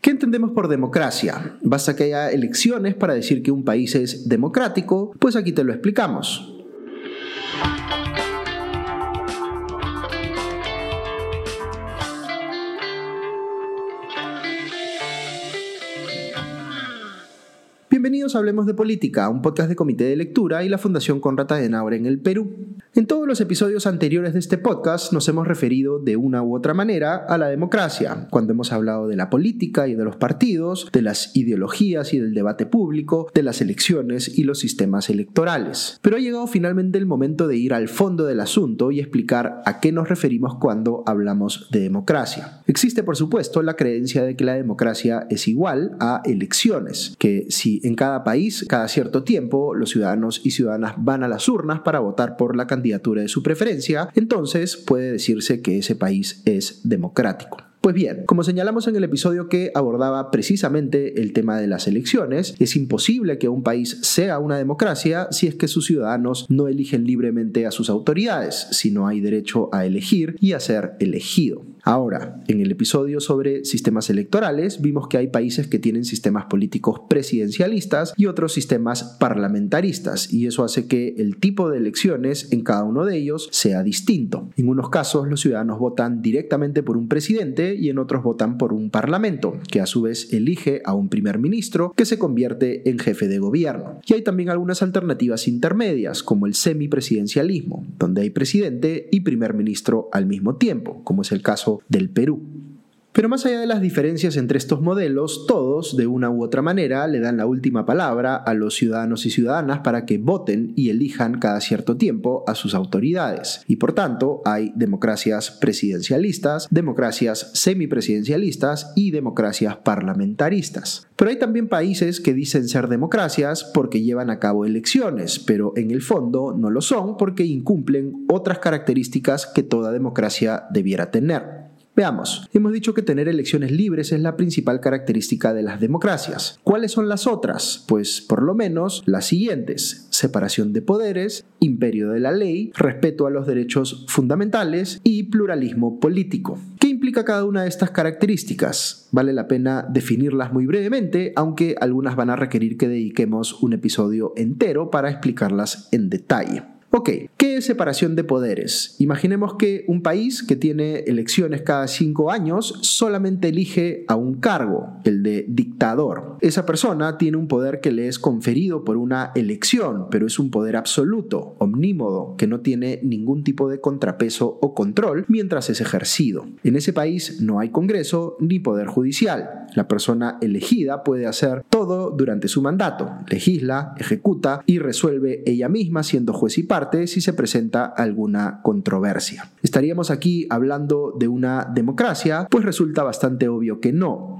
¿Qué entendemos por democracia? ¿Basta que haya elecciones para decir que un país es democrático? Pues aquí te lo explicamos. Bienvenidos a Hablemos de Política, un podcast de Comité de Lectura y la Fundación Conrad Adenauer en el Perú. En todos los episodios anteriores de este podcast nos hemos referido de una u otra manera a la democracia, cuando hemos hablado de la política y de los partidos, de las ideologías y del debate público, de las elecciones y los sistemas electorales. Pero ha llegado finalmente el momento de ir al fondo del asunto y explicar a qué nos referimos cuando hablamos de democracia. Existe, por supuesto, la creencia de que la democracia es igual a elecciones, que si en cada país, cada cierto tiempo, los ciudadanos y ciudadanas van a las urnas para votar por la candidatura de su preferencia, entonces puede decirse que ese país es democrático. Pues bien, como señalamos en el episodio que abordaba precisamente el tema de las elecciones, es imposible que un país sea una democracia si es que sus ciudadanos no eligen libremente a sus autoridades, si no hay derecho a elegir y a ser elegido. Ahora, en el episodio sobre sistemas electorales vimos que hay países que tienen sistemas políticos presidencialistas y otros sistemas parlamentaristas y eso hace que el tipo de elecciones en cada uno de ellos sea distinto. En unos casos los ciudadanos votan directamente por un presidente y en otros votan por un parlamento, que a su vez elige a un primer ministro que se convierte en jefe de gobierno. Y hay también algunas alternativas intermedias, como el semipresidencialismo, donde hay presidente y primer ministro al mismo tiempo, como es el caso del Perú. Pero más allá de las diferencias entre estos modelos, todos, de una u otra manera, le dan la última palabra a los ciudadanos y ciudadanas para que voten y elijan cada cierto tiempo a sus autoridades. Y por tanto, hay democracias presidencialistas, democracias semipresidencialistas y democracias parlamentaristas. Pero hay también países que dicen ser democracias porque llevan a cabo elecciones, pero en el fondo no lo son porque incumplen otras características que toda democracia debiera tener. Veamos, hemos dicho que tener elecciones libres es la principal característica de las democracias. ¿Cuáles son las otras? Pues por lo menos las siguientes. Separación de poderes, imperio de la ley, respeto a los derechos fundamentales y pluralismo político. ¿Qué implica cada una de estas características? Vale la pena definirlas muy brevemente, aunque algunas van a requerir que dediquemos un episodio entero para explicarlas en detalle. Ok, ¿qué es separación de poderes? Imaginemos que un país que tiene elecciones cada cinco años solamente elige a un cargo, el de dictador. Esa persona tiene un poder que le es conferido por una elección, pero es un poder absoluto, omnímodo, que no tiene ningún tipo de contrapeso o control mientras es ejercido. En ese país no hay Congreso ni poder judicial. La persona elegida puede hacer todo durante su mandato, legisla, ejecuta y resuelve ella misma siendo juez y parte si se presenta alguna controversia. ¿Estaríamos aquí hablando de una democracia? Pues resulta bastante obvio que no.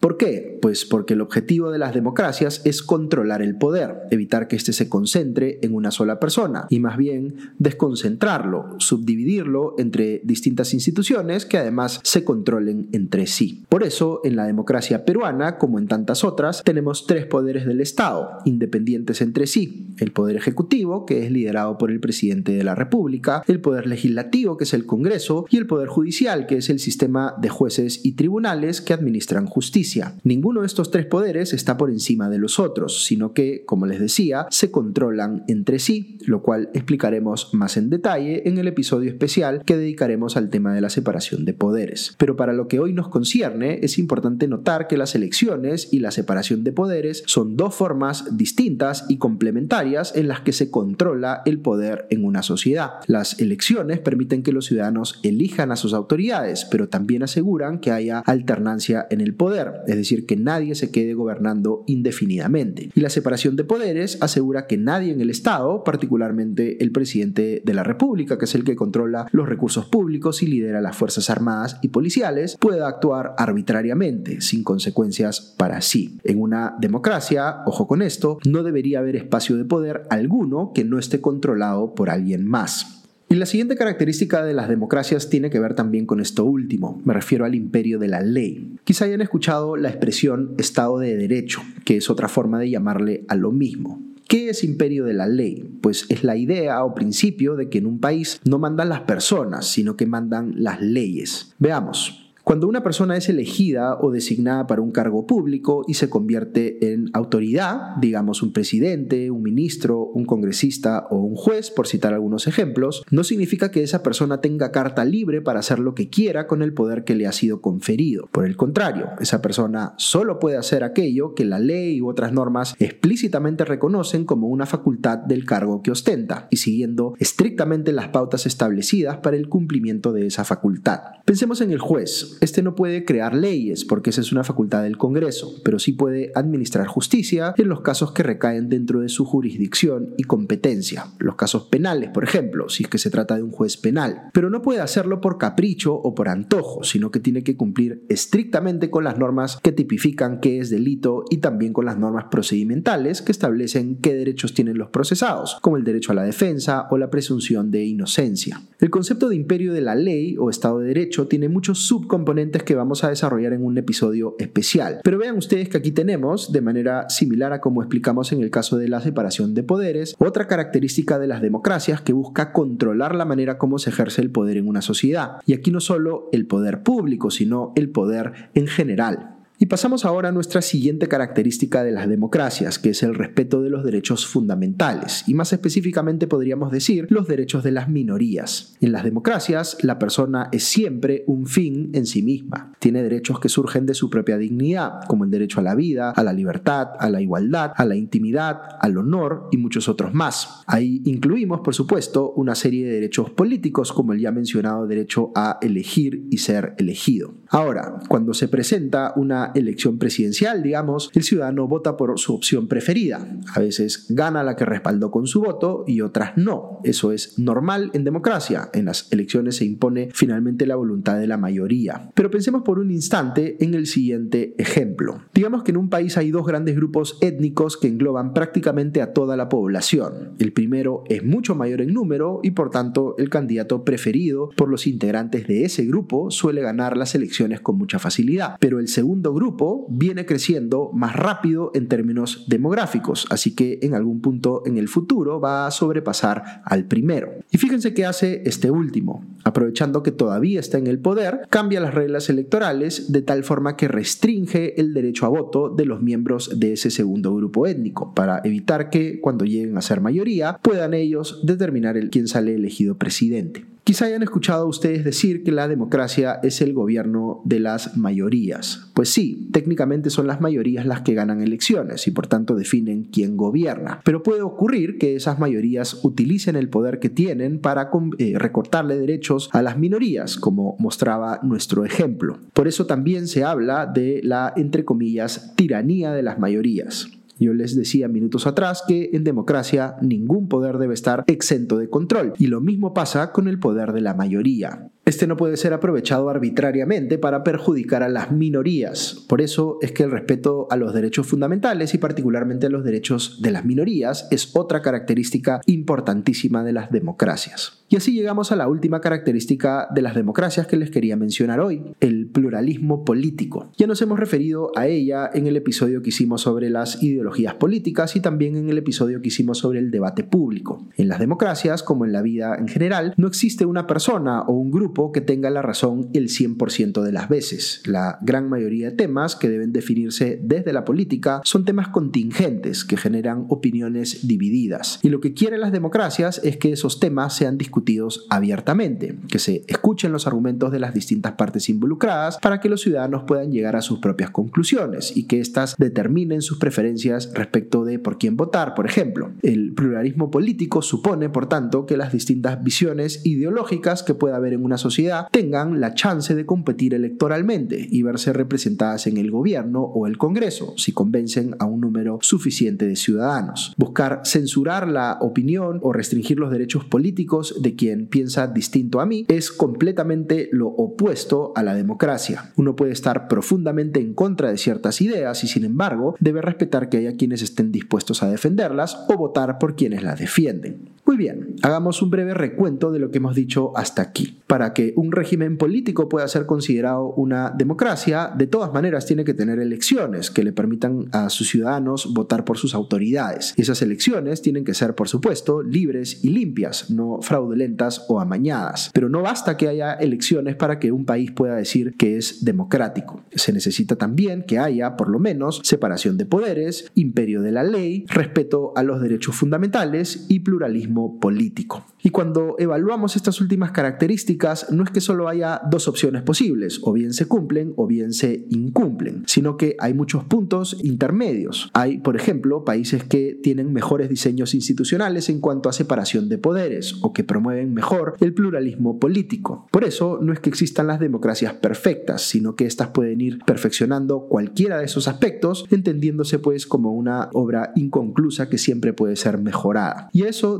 ¿Por qué? Pues porque el objetivo de las democracias es controlar el poder, evitar que éste se concentre en una sola persona y más bien desconcentrarlo, subdividirlo entre distintas instituciones que además se controlen entre sí. Por eso, en la democracia peruana, como en tantas otras, tenemos tres poderes del Estado, independientes entre sí. El poder ejecutivo, que es liderado por el presidente de la República, el poder legislativo, que es el Congreso, y el poder judicial, que es el sistema de jueces y tribunales que administran justicia. Ninguno de estos tres poderes está por encima de los otros, sino que, como les decía, se controlan entre sí, lo cual explicaremos más en detalle en el episodio especial que dedicaremos al tema de la separación de poderes. Pero para lo que hoy nos concierne, es importante notar que las elecciones y la separación de poderes son dos formas distintas y complementarias en las que se controla el poder en una sociedad. Las elecciones permiten que los ciudadanos elijan a sus autoridades, pero también aseguran que haya alternancia en el poder, es decir, que nadie se quede gobernando indefinidamente. Y la separación de poderes asegura que nadie en el Estado, particularmente el presidente de la República, que es el que controla los recursos públicos y lidera las Fuerzas Armadas y policiales, pueda actuar arbitrariamente, sin consecuencias para sí. En una democracia, ojo con esto, no debería haber espacio de poder alguno que no esté controlado por alguien más. Y la siguiente característica de las democracias tiene que ver también con esto último, me refiero al imperio de la ley. Quizá hayan escuchado la expresión Estado de Derecho, que es otra forma de llamarle a lo mismo. ¿Qué es imperio de la ley? Pues es la idea o principio de que en un país no mandan las personas, sino que mandan las leyes. Veamos. Cuando una persona es elegida o designada para un cargo público y se convierte en autoridad, digamos un presidente, un ministro, un congresista o un juez, por citar algunos ejemplos, no significa que esa persona tenga carta libre para hacer lo que quiera con el poder que le ha sido conferido. Por el contrario, esa persona solo puede hacer aquello que la ley u otras normas explícitamente reconocen como una facultad del cargo que ostenta y siguiendo estrictamente las pautas establecidas para el cumplimiento de esa facultad. Pensemos en el juez. Este no puede crear leyes porque esa es una facultad del Congreso, pero sí puede administrar justicia en los casos que recaen dentro de su jurisdicción y competencia. Los casos penales, por ejemplo, si es que se trata de un juez penal. Pero no puede hacerlo por capricho o por antojo, sino que tiene que cumplir estrictamente con las normas que tipifican qué es delito y también con las normas procedimentales que establecen qué derechos tienen los procesados, como el derecho a la defensa o la presunción de inocencia. El concepto de imperio de la ley o Estado de Derecho tiene muchos subcomponentes que vamos a desarrollar en un episodio especial. Pero vean ustedes que aquí tenemos, de manera similar a como explicamos en el caso de la separación de poderes, otra característica de las democracias que busca controlar la manera como se ejerce el poder en una sociedad. Y aquí no solo el poder público, sino el poder en general. Y pasamos ahora a nuestra siguiente característica de las democracias, que es el respeto de los derechos fundamentales, y más específicamente podríamos decir los derechos de las minorías. En las democracias, la persona es siempre un fin en sí misma. Tiene derechos que surgen de su propia dignidad, como el derecho a la vida, a la libertad, a la igualdad, a la intimidad, al honor y muchos otros más. Ahí incluimos, por supuesto, una serie de derechos políticos, como el ya mencionado derecho a elegir y ser elegido. Ahora, cuando se presenta una elección presidencial, digamos, el ciudadano vota por su opción preferida. A veces gana la que respaldó con su voto y otras no. Eso es normal en democracia. En las elecciones se impone finalmente la voluntad de la mayoría. Pero pensemos por un instante en el siguiente ejemplo. Digamos que en un país hay dos grandes grupos étnicos que engloban prácticamente a toda la población. El primero es mucho mayor en número y por tanto el candidato preferido por los integrantes de ese grupo suele ganar las elecciones con mucha facilidad. Pero el segundo grupo viene creciendo más rápido en términos demográficos, así que en algún punto en el futuro va a sobrepasar al primero. Y fíjense qué hace este último. Aprovechando que todavía está en el poder, cambia las reglas electorales de tal forma que restringe el derecho a voto de los miembros de ese segundo grupo étnico, para evitar que cuando lleguen a ser mayoría puedan ellos determinar el quién sale elegido presidente. Quizá hayan escuchado ustedes decir que la democracia es el gobierno de las mayorías. Pues sí, técnicamente son las mayorías las que ganan elecciones y por tanto definen quién gobierna. Pero puede ocurrir que esas mayorías utilicen el poder que tienen para eh, recortarle derechos a las minorías, como mostraba nuestro ejemplo. Por eso también se habla de la, entre comillas, tiranía de las mayorías. Yo les decía minutos atrás que en democracia ningún poder debe estar exento de control y lo mismo pasa con el poder de la mayoría. Este no puede ser aprovechado arbitrariamente para perjudicar a las minorías. Por eso es que el respeto a los derechos fundamentales y particularmente a los derechos de las minorías es otra característica importantísima de las democracias. Y así llegamos a la última característica de las democracias que les quería mencionar hoy, el pluralismo político. Ya nos hemos referido a ella en el episodio que hicimos sobre las ideologías políticas y también en el episodio que hicimos sobre el debate público. En las democracias, como en la vida en general, no existe una persona o un grupo que tenga la razón el 100% de las veces. La gran mayoría de temas que deben definirse desde la política son temas contingentes que generan opiniones divididas. Y lo que quieren las democracias es que esos temas sean discutidos abiertamente, que se escuchen los argumentos de las distintas partes involucradas para que los ciudadanos puedan llegar a sus propias conclusiones y que éstas determinen sus preferencias respecto de por quién votar, por ejemplo. El pluralismo político supone, por tanto, que las distintas visiones ideológicas que pueda haber en una sociedad tengan la chance de competir electoralmente y verse representadas en el gobierno o el Congreso, si convencen a un número suficiente de ciudadanos. Buscar censurar la opinión o restringir los derechos políticos de quien piensa distinto a mí es completamente lo opuesto a la democracia. Uno puede estar profundamente en contra de ciertas ideas y sin embargo debe respetar que haya quienes estén dispuestos a defenderlas o votar por quienes las defienden. Bien, hagamos un breve recuento de lo que hemos dicho hasta aquí. Para que un régimen político pueda ser considerado una democracia, de todas maneras tiene que tener elecciones que le permitan a sus ciudadanos votar por sus autoridades. Y esas elecciones tienen que ser, por supuesto, libres y limpias, no fraudulentas o amañadas. Pero no basta que haya elecciones para que un país pueda decir que es democrático. Se necesita también que haya, por lo menos, separación de poderes, imperio de la ley, respeto a los derechos fundamentales y pluralismo político. Y cuando evaluamos estas últimas características, no es que solo haya dos opciones posibles, o bien se cumplen o bien se incumplen, sino que hay muchos puntos intermedios. Hay, por ejemplo, países que tienen mejores diseños institucionales en cuanto a separación de poderes o que promueven mejor el pluralismo político. Por eso no es que existan las democracias perfectas, sino que éstas pueden ir perfeccionando cualquiera de esos aspectos, entendiéndose pues como una obra inconclusa que siempre puede ser mejorada. Y eso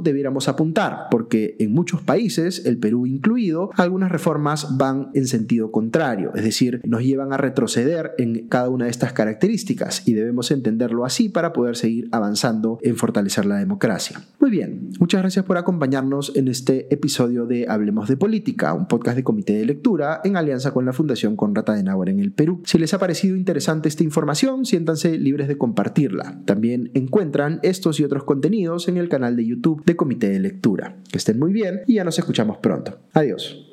apuntar, porque en muchos países, el Perú incluido, algunas reformas van en sentido contrario, es decir, nos llevan a retroceder en cada una de estas características y debemos entenderlo así para poder seguir avanzando en fortalecer la democracia. Muy bien, muchas gracias por acompañarnos en este episodio de Hablemos de Política, un podcast de comité de lectura en alianza con la Fundación Conrata de Adenauer en el Perú. Si les ha parecido interesante esta información, siéntanse libres de compartirla. También encuentran estos y otros contenidos en el canal de YouTube de De Lectura. Que estén muy bien y ya nos escuchamos pronto. Adiós.